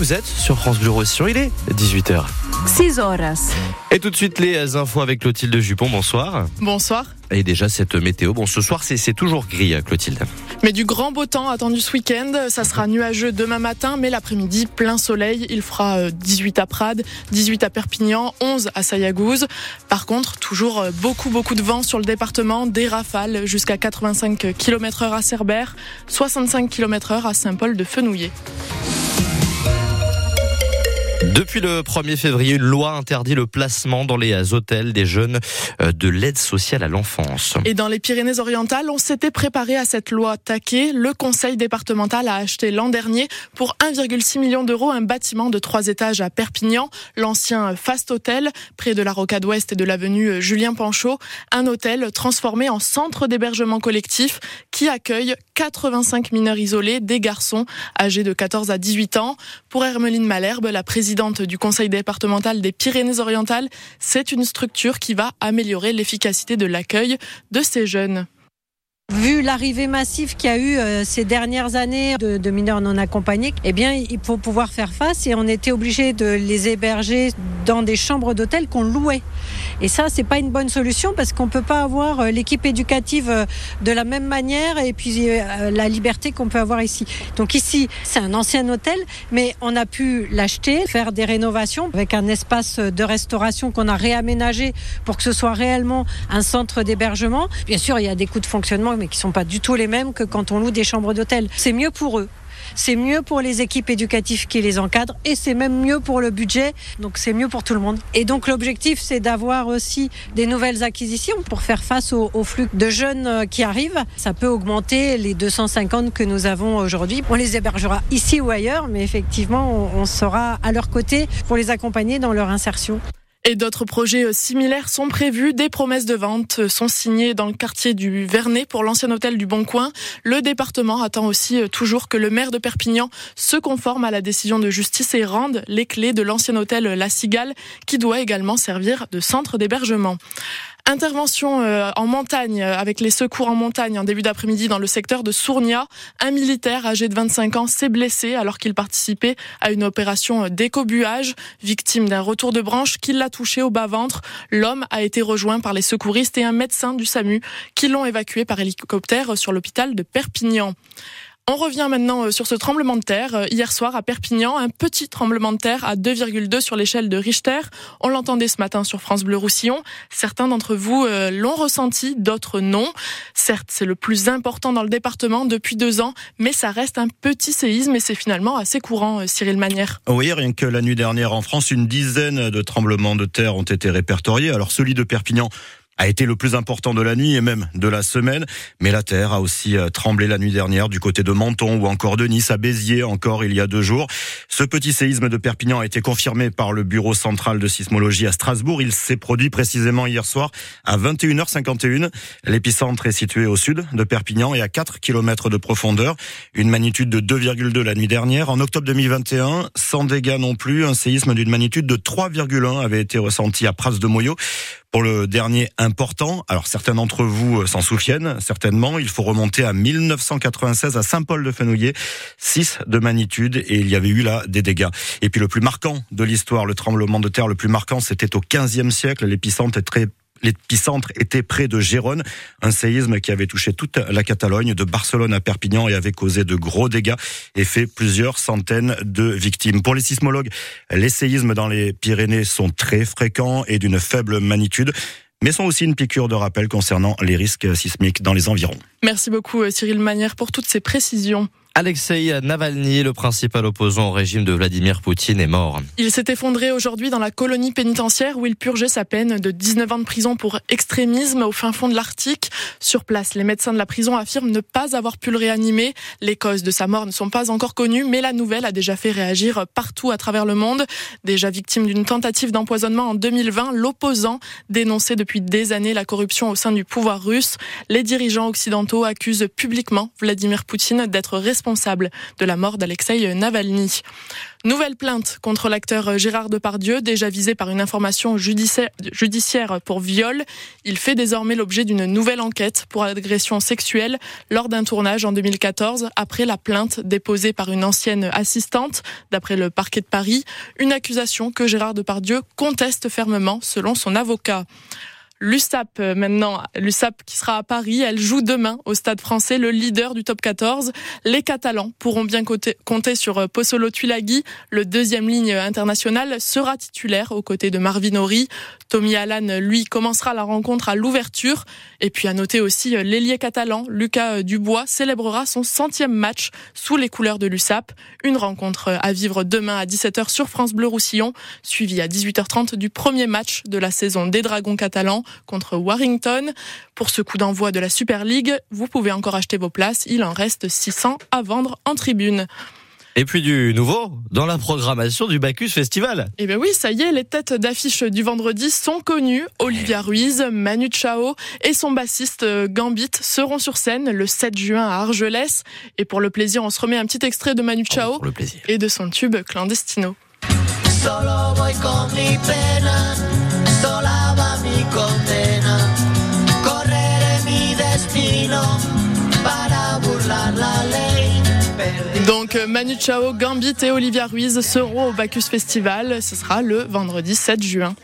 vous êtes sur France Bleu Roussillon, il est 18h. 6 horas. Et tout de suite les infos avec Clotilde Jupon, bonsoir. Bonsoir. Et déjà cette météo, bon ce soir c'est toujours gris Clotilde. Mais du grand beau temps attendu ce week-end, ça sera nuageux demain matin, mais l'après-midi plein soleil, il fera 18 à Prades, 18 à Perpignan, 11 à Sayagouz. Par contre, toujours beaucoup beaucoup de vent sur le département, des rafales jusqu'à 85 km heure à Cerbère, 65 km heure à Saint-Paul de Fenouillet. Depuis le 1er février, une loi interdit le placement dans les hôtels des jeunes euh, de l'aide sociale à l'enfance. Et dans les Pyrénées-Orientales, on s'était préparé à cette loi taquée. Le conseil départemental a acheté l'an dernier pour 1,6 million d'euros un bâtiment de trois étages à Perpignan, l'ancien Fast Hotel, près de la Rocade Ouest et de l'avenue Julien Panchaud. Un hôtel transformé en centre d'hébergement collectif qui accueille 85 mineurs isolés, des garçons âgés de 14 à 18 ans. Pour Hermeline Malherbe, la présidente du conseil départemental des Pyrénées-Orientales, c'est une structure qui va améliorer l'efficacité de l'accueil de ces jeunes. Vu l'arrivée massive qu'il y a eu euh, ces dernières années de, mineurs non accompagnés, eh bien, il faut pouvoir faire face et on était obligé de les héberger dans des chambres d'hôtel qu'on louait. Et ça, c'est pas une bonne solution parce qu'on peut pas avoir euh, l'équipe éducative euh, de la même manière et puis la liberté qu'on peut avoir ici. Donc ici, c'est un ancien hôtel, mais on a pu l'acheter, faire des rénovations avec un espace de restauration qu'on a réaménagé pour que ce soit réellement un centre d'hébergement. Bien sûr, il y a des coûts de fonctionnement mais qui sont pas du tout les mêmes que quand on loue des chambres d'hôtel. C'est mieux pour eux. C'est mieux pour les équipes éducatives qui les encadrent et c'est même mieux pour le budget. Donc c'est mieux pour tout le monde. Et donc l'objectif c'est d'avoir aussi des nouvelles acquisitions pour faire face au, flux de jeunes euh, qui arrivent. Ça peut augmenter les 250 que nous avons aujourd'hui. On les hébergera ici ou ailleurs, mais effectivement on, on sera à leur côté pour les accompagner dans leur insertion. Et d'autres projets euh, similaires sont prévus. Des promesses de vente euh, sont signées dans le quartier du Vernet pour l'ancien hôtel du Bon Coin. Le département attend aussi euh, toujours que le maire de Perpignan se conforme à la décision de justice et rende les clés de l'ancien hôtel La Cigale qui doit également servir de centre d'hébergement. Intervention euh, en montagne avec les secours en montagne en début d'après-midi dans le secteur de Sournia. Un militaire âgé de 25 ans s'est blessé alors qu'il participait à une opération d'écobuage, victime d'un retour de branche qui l'a touché au bas-ventre. L'homme a été rejoint par les secouristes et un médecin du SAMU qui l'ont évacué par hélicoptère sur l'hôpital de Perpignan. On revient maintenant euh, sur ce tremblement de terre. Euh, hier soir à Perpignan, un petit tremblement de terre à 2,2 sur l'échelle de Richter. On l'entendait ce matin sur France Bleu Roussillon. Certains d'entre vous euh, l'ont ressenti, d'autres non. Certes, c'est le plus important dans le département depuis deux ans, mais ça reste un petit séisme et c'est finalement assez courant, Cyril Manière. Oui, rien que la nuit dernière en France, une dizaine de tremblements de terre ont été répertoriés. Alors celui de Perpignan a été le plus important de la nuit et même de la semaine. Mais la terre a aussi euh, tremblé la nuit dernière du côté de Menton ou encore de Nice, à Béziers encore il y a deux jours. Ce petit séisme de Perpignan a été confirmé par le Bureau central de sismologie à Strasbourg. Il s'est produit précisément hier soir à 21h51. L'épicentre est situé au sud de Perpignan et à 4 km de profondeur. Une magnitude de 2,2 la nuit dernière. En octobre 2021, sans dégâts non plus, un séisme d'une magnitude de 3,1 avait été ressenti à Pras de Moyo. Pour le dernier important, alors certains d'entre vous euh, s'en souviennent certainement, il faut remonter à 1996 à Saint-Paul-de-Fenouillet, 6 de magnitude et il y avait eu là des dégâts. Et puis le plus marquant de l'histoire, le tremblement de terre le plus marquant, c'était au 15e siècle, l'épicentre est très L'épicentre était près de Gérone, un séisme qui avait touché toute la Catalogne, de Barcelone à Perpignan et avait causé de gros dégâts et fait plusieurs centaines de victimes. Pour les sismologues, les séismes dans les Pyrénées sont très fréquents et d'une faible magnitude mais sont aussi une piqûre de rappel concernant les risques sismiques dans les environs. Merci beaucoup Cyril Manière pour toutes ces précisions. Alexei Navalny, le principal opposant au régime de Vladimir Poutine, est mort. Il s'est effondré aujourd'hui dans la colonie pénitentiaire où il purgeait sa peine de 19 ans de prison pour extrémisme au fin fond de l'Arctique. Sur place, les médecins de la prison affirment ne pas avoir pu le réanimer. Les causes de sa mort ne sont pas encore connues, mais la nouvelle a déjà fait réagir partout à travers le monde. Déjà victime d'une tentative d'empoisonnement en 2020, l'opposant dénonçait depuis des années la corruption au sein du pouvoir russe. Les dirigeants occidentaux accusent publiquement Vladimir Poutine d'être responsable responsable de la mort d'Alexei Navalny. Nouvelle plainte contre l'acteur Gérard Depardieu, déjà visé par une information judiciaire pour viol. Il fait désormais l'objet d'une nouvelle enquête pour agression sexuelle lors d'un tournage en 2014 après la plainte déposée par une ancienne assistante, d'après le parquet de Paris. Une accusation que Gérard Depardieu conteste fermement selon son avocat. L'USAP euh, maintenant, l'USAP qui sera à Paris, elle joue demain au Stade français, le leader du top 14. Les Catalans pourront bien compter sur euh, Pozzolo Tulagi, le deuxième ligne internationale, sera titulaire aux côtés de Marvin Ori. Tommy Allan, lui, commencera la rencontre à l'ouverture. Et puis à noter aussi euh, l'ailier catalan, Lucas Dubois, célébrera son centième match sous les couleurs de l'USAP. Une rencontre à vivre demain à 17h sur France Bleu Roussillon, suivie à 18h30 du premier match de la saison des Dragons catalans contre Warrington. Pour ce coup d'envoi de la Super League, vous pouvez encore acheter vos places. Il en reste 600 à vendre en tribune. Et puis du nouveau dans la programmation du Bacchus Festival. Eh bien oui, ça y est, les têtes d'affiche du vendredi sont connues. Olivia Ruiz, Manu Chao et son bassiste euh, Gambit seront sur scène le 7 juin à Argelès. Et pour le plaisir, on se remet un petit extrait de Manu oh, Chao et de son tube Clandestino. Donc Manu Chao, Gambit et Olivia Ruiz seront au Bacchus Festival. Ce sera le vendredi 7 juin.